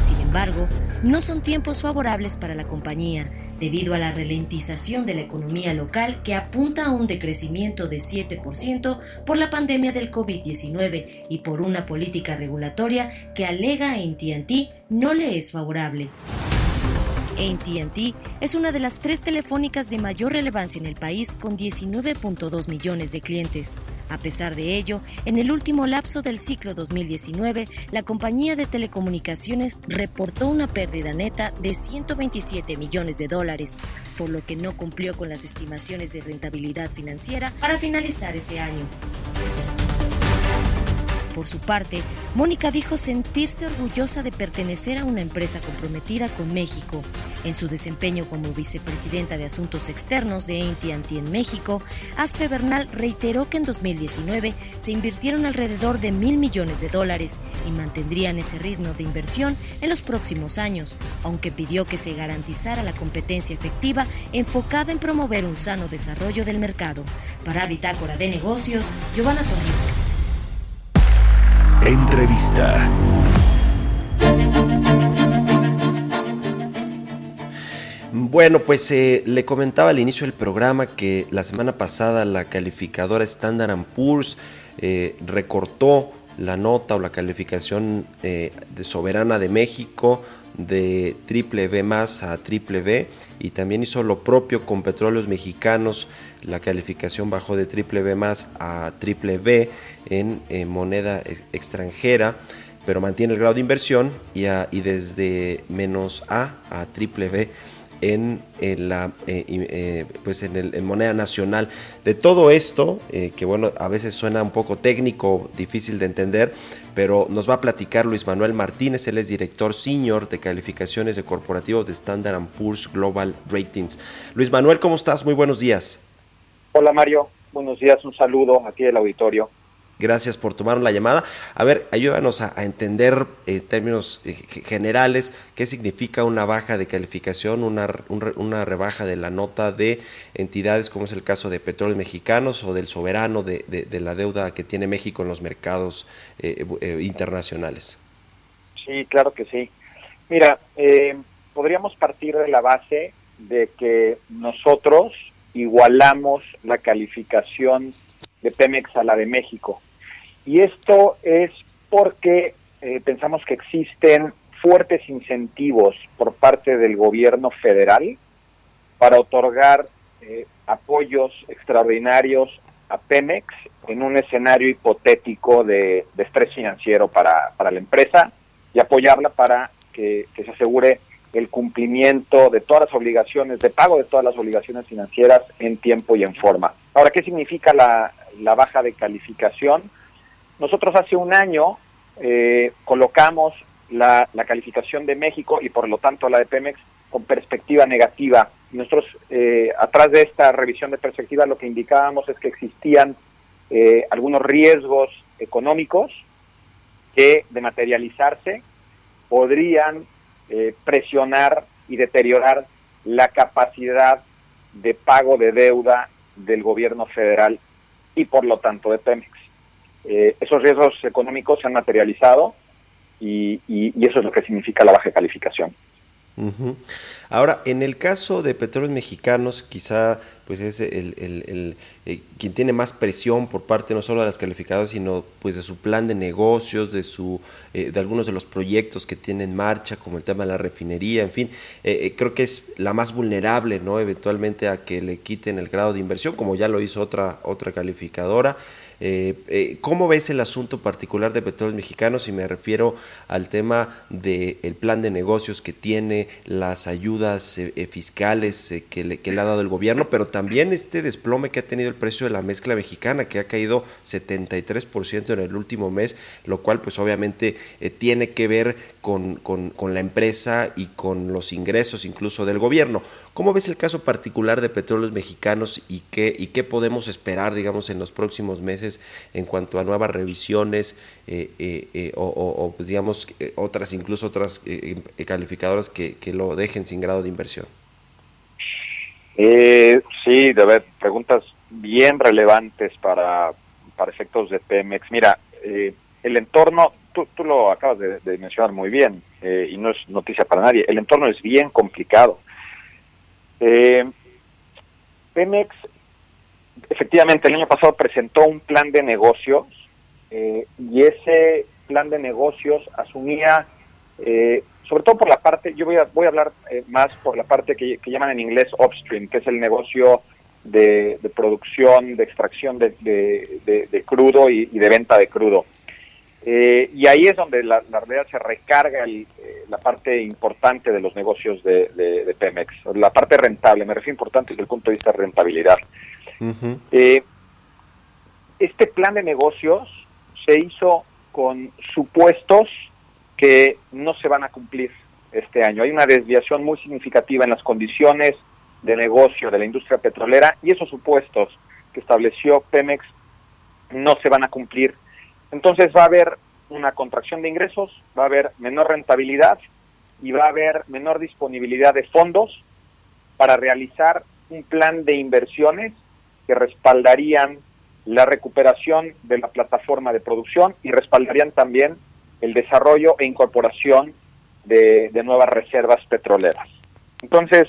[SPEAKER 8] Sin embargo, no son tiempos favorables para la compañía, debido a la ralentización de la economía local que apunta a un decrecimiento de 7% por la pandemia del COVID-19 y por una política regulatoria que alega a AT&T no le es favorable. ATT es una de las tres telefónicas de mayor relevancia en el país con 19.2 millones de clientes. A pesar de ello, en el último lapso del ciclo 2019, la compañía de telecomunicaciones reportó una pérdida neta de 127 millones de dólares, por lo que no cumplió con las estimaciones de rentabilidad financiera para finalizar ese año. Por su parte, Mónica dijo sentirse orgullosa de pertenecer a una empresa comprometida con México. En su desempeño como vicepresidenta de Asuntos Externos de AT&T en México, Aspe Bernal reiteró que en 2019 se invirtieron alrededor de mil millones de dólares y mantendrían ese ritmo de inversión en los próximos años, aunque pidió que se garantizara la competencia efectiva enfocada en promover un sano desarrollo del mercado. Para Bitácora de Negocios, Giovanna Torres.
[SPEAKER 4] Entrevista.
[SPEAKER 1] Bueno, pues eh, le comentaba al inicio del programa que la semana pasada la calificadora Standard Poor's eh, recortó la nota o la calificación eh, de soberana de México de triple B más a triple B y también hizo lo propio con petróleos mexicanos, la calificación bajó de triple B más a triple B en, moneda extranjera, pero mantiene el grado de inversión y, y desde menos A a triple B en, la eh, eh, pues en, el, moneda nacional. De todo esto eh, que bueno a veces suena un poco técnico difícil de entender pero nos va a platicar Luis Manuel Martínez él es director senior de calificaciones de corporativos de Standard Poor's Global Ratings. Luis Manuel cómo estás muy buenos días
[SPEAKER 9] hola Mario buenos días un saludo aquí del auditorio
[SPEAKER 1] Gracias por tomar la llamada. A ver, ayúdanos a, entender en términos eh, generales qué significa una baja de calificación, una, una, rebaja de la nota de entidades como es el caso de Petróleos Mexicanos o del soberano de, la deuda que tiene México en los mercados eh, eh, internacionales.
[SPEAKER 9] Sí, claro que sí. Mira, podríamos partir de la base de que nosotros igualamos la calificación de Pemex a la de México. Y esto es porque eh, pensamos que existen fuertes incentivos por parte del gobierno federal para otorgar eh, apoyos extraordinarios a Pemex en un escenario hipotético de, estrés financiero para, para, la empresa y apoyarla para que, se asegure el cumplimiento de todas las obligaciones, de pago de todas las obligaciones financieras en tiempo y en forma. Ahora, ¿qué significa la, la baja de calificación. Nosotros hace un año eh, colocamos la, calificación de México y por lo tanto la de Pemex con perspectiva negativa. nosotros, eh, atrás de esta revisión de perspectiva, lo que indicábamos es que existían eh, algunos riesgos económicos que, de materializarse, podrían presionar y deteriorar la capacidad de pago de deuda del gobierno federal y por lo tanto de Pemex. Eh, esos riesgos económicos se han materializado y, eso es lo que significa la baja calificación.
[SPEAKER 1] Ahora, en el caso de petróleos mexicanos, quizá pues es el, eh, quien tiene más presión por parte no solo de las calificadoras, sino pues de su plan de negocios, de su eh, de algunos de los proyectos que tiene en marcha, como el tema de la refinería, en fin, creo que es la más vulnerable, ¿no? Eventualmente a que le quiten el grado de inversión, como ya lo hizo otra otra calificadora. Eh, eh, ¿Cómo ves el asunto particular de Petróleos Mexicanos? Y me refiero al tema del plan de negocios que tiene, las ayudas eh, eh, fiscales que, le, que le ha dado el gobierno, pero también este desplome que ha tenido el precio de la mezcla mexicana, que ha caído 73% en el último mes, lo cual pues obviamente tiene que ver con, con, con la empresa y con los ingresos incluso del gobierno. ¿Cómo ves el caso particular de Petróleos Mexicanos y qué, y qué podemos esperar, digamos, en los próximos meses? En cuanto a nuevas revisiones eh, eh, eh, o, pues, digamos otras, incluso otras calificadoras que, lo dejen sin grado de inversión?
[SPEAKER 9] sí, de ver, preguntas bien relevantes para, para efectos de Pemex. Mira, el entorno, tú, tú, lo acabas de, mencionar muy bien y no es noticia para nadie, el entorno es bien complicado. Pemex efectivamente el año pasado presentó un plan de negocios eh, y ese plan de negocios asumía, eh, sobre todo por la parte, yo voy a, voy a hablar eh, más por la parte que, llaman en inglés upstream, que es el negocio de, producción, de extracción de, crudo y, de venta de crudo. Y ahí es donde la, la realidad se recarga la parte importante de los negocios de, Pemex, la parte rentable, me refiero importante desde el punto de vista de rentabilidad. Eh, este plan de negocios se hizo con supuestos que no se van a cumplir este año. Hay una desviación muy significativa en las condiciones de negocio de la industria petrolera y esos supuestos que estableció Pemex no se van a cumplir. Entonces va a haber una contracción de ingresos, va a haber menor rentabilidad y va a haber menor disponibilidad de fondos para realizar un plan de inversiones que respaldarían la recuperación de la plataforma de producción y respaldarían también el desarrollo e incorporación de, nuevas reservas petroleras. Entonces,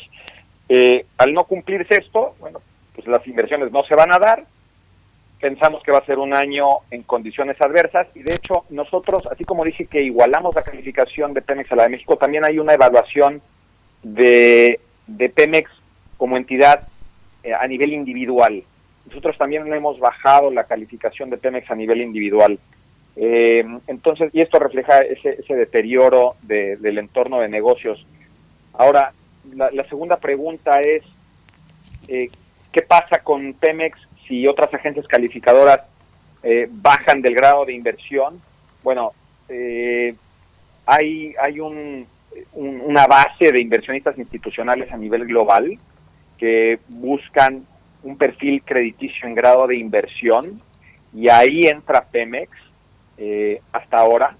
[SPEAKER 9] eh, al no cumplirse esto, bueno, pues las inversiones no se van a dar. Pensamos que va a ser un año en condiciones adversas y de hecho nosotros, así como dije que igualamos la calificación de Pemex a la de México, también hay una evaluación de, de Pemex como entidad eh, a nivel individual. Nosotros también hemos bajado la calificación de Pemex a nivel individual. Eh, entonces, y esto refleja ese, deterioro del entorno de negocios. Ahora, la, segunda pregunta es, eh, ¿qué pasa con Pemex si otras agencias calificadoras bajan del grado de inversión? Bueno, hay, hay una base de inversionistas institucionales a nivel global que buscan un perfil crediticio en grado de inversión y ahí entra Pemex eh, hasta ahora.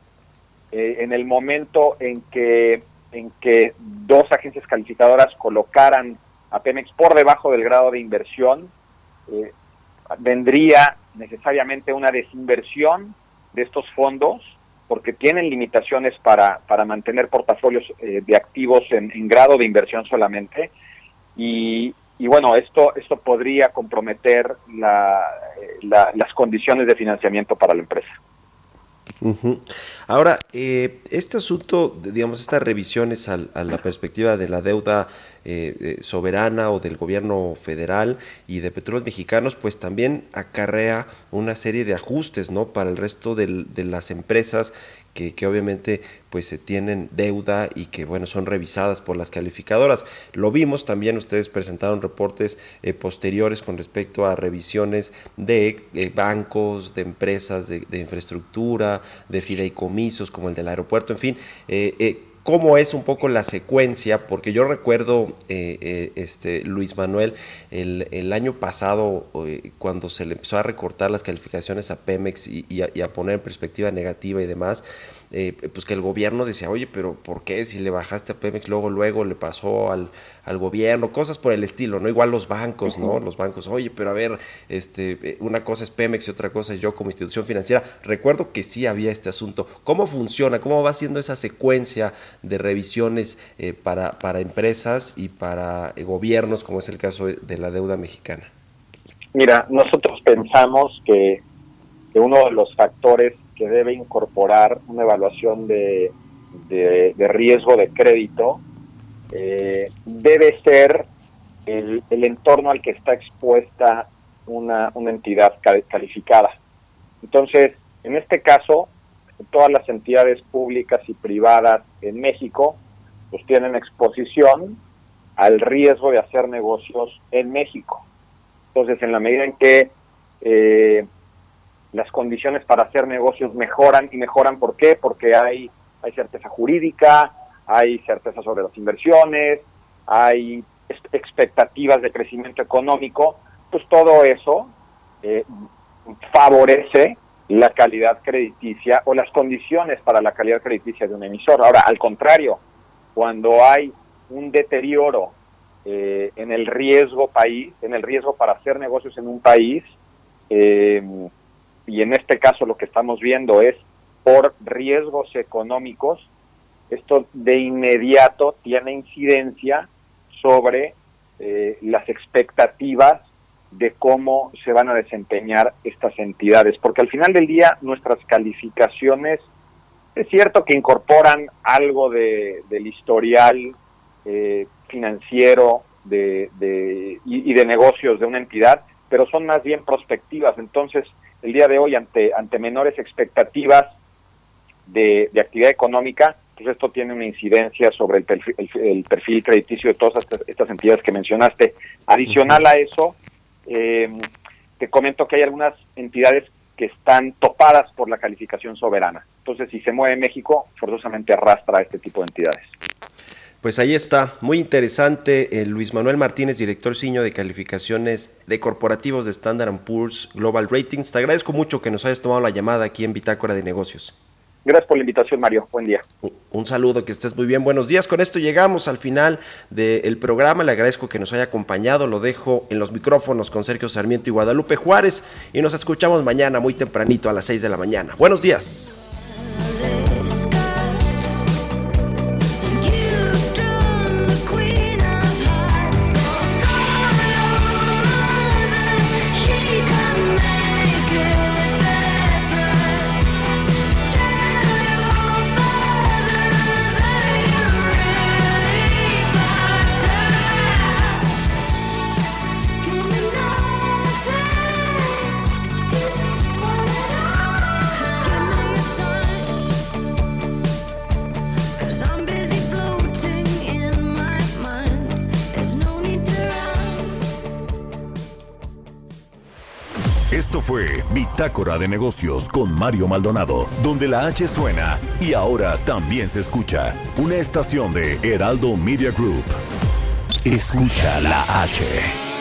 [SPEAKER 9] Eh, en el momento en que, en que dos agencias calificadoras colocaran a Pemex por debajo del grado de inversión, eh, vendría necesariamente una desinversión de estos fondos porque tienen limitaciones para, para mantener portafolios de activos en, en, grado de inversión solamente y, bueno, esto, esto podría comprometer las condiciones de financiamiento para la empresa.
[SPEAKER 1] Ahora, eh, este asunto, digamos, estas revisiones a, la perspectiva de la deuda eh, eh, soberana o del gobierno federal y de petróleos mexicanos, pues también acarrea una serie de ajustes, ¿no? Para el resto de las empresas que, obviamente pues se tienen deuda y que bueno son revisadas por las calificadoras. Lo vimos también, ustedes presentaron reportes eh, posteriores con respecto a revisiones de eh, bancos, de empresas de, infraestructura, de fideicomisos como el del aeropuerto, en fin. Eh, cómo es un poco la secuencia, porque yo recuerdo, este, Luis Manuel, el, año pasado, cuando se le empezó a recortar las calificaciones a Pemex y, a, poner en perspectiva negativa y demás, eh, pues que el gobierno decía, oye, pero ¿por qué si le bajaste a Pemex luego, luego le pasó al, al gobierno? Cosas por el estilo, ¿no? Igual los bancos, ¿no? Los bancos, oye, pero a ver, este, eh, una cosa es Pemex y otra cosa es yo como institución financiera. Recuerdo que sí había este asunto. ¿Cómo funciona? ¿Cómo va siendo esa secuencia de revisiones eh, para, para empresas y para gobiernos, como es el caso de la deuda mexicana?
[SPEAKER 9] Mira, nosotros pensamos que, uno de los factores que debe incorporar una evaluación de, de, riesgo de crédito eh, debe ser el, entorno al que está expuesta una, una entidad calificada. Entonces, en este caso, todas las entidades públicas y privadas en México pues tienen exposición al riesgo de hacer negocios en México. Entonces, en la medida en que eh, las condiciones para hacer negocios mejoran, y mejoran ¿por qué? Porque hay, hay certeza jurídica, hay certeza sobre las inversiones, hay expectativas de crecimiento económico, pues todo eso eh, favorece la calidad crediticia o las condiciones para la calidad crediticia de un emisor. Ahora, al contrario, cuando hay un deterioro eh, en el riesgo país, en el riesgo para hacer negocios en un país, eh, y en este caso lo que estamos viendo es por riesgos económicos, esto de inmediato tiene incidencia sobre eh, las expectativas de cómo se van a desempeñar estas entidades, porque al final del día nuestras calificaciones es cierto que incorporan algo de, del historial eh, financiero de, y, de negocios de una entidad, pero son más bien prospectivas. Entonces, el día de hoy, ante, ante menores expectativas de, actividad económica, pues esto tiene una incidencia sobre el perfil, el, perfil crediticio de todas estas, entidades que mencionaste. Adicional a eso, eh, te comento que hay algunas entidades que están topadas por la calificación soberana. Entonces, si se mueve México, forzosamente arrastra a este tipo de entidades.
[SPEAKER 1] Pues ahí está, muy interesante. Eh, Luis Manuel Martínez, director ciño de calificaciones de corporativos de Standard Poor's Global Ratings. Te agradezco mucho que nos hayas tomado la llamada aquí en Bitácora de Negocios.
[SPEAKER 9] Gracias por la invitación, Mario. Buen día.
[SPEAKER 1] Un saludo, que estés muy bien. Buenos días. Con esto llegamos al final del programa. Le agradezco que nos haya acompañado. Lo dejo en los micrófonos con Sergio Sarmiento y Guadalupe Juárez. Y nos escuchamos mañana muy tempranito a las 6 de la mañana. Buenos días.
[SPEAKER 4] Bitácora de Negocios con Mario Maldonado, donde la H suena y ahora también se escucha. Una estación de Heraldo Media Group. Escucha la H.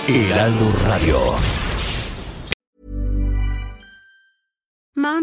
[SPEAKER 4] Heraldo Radio.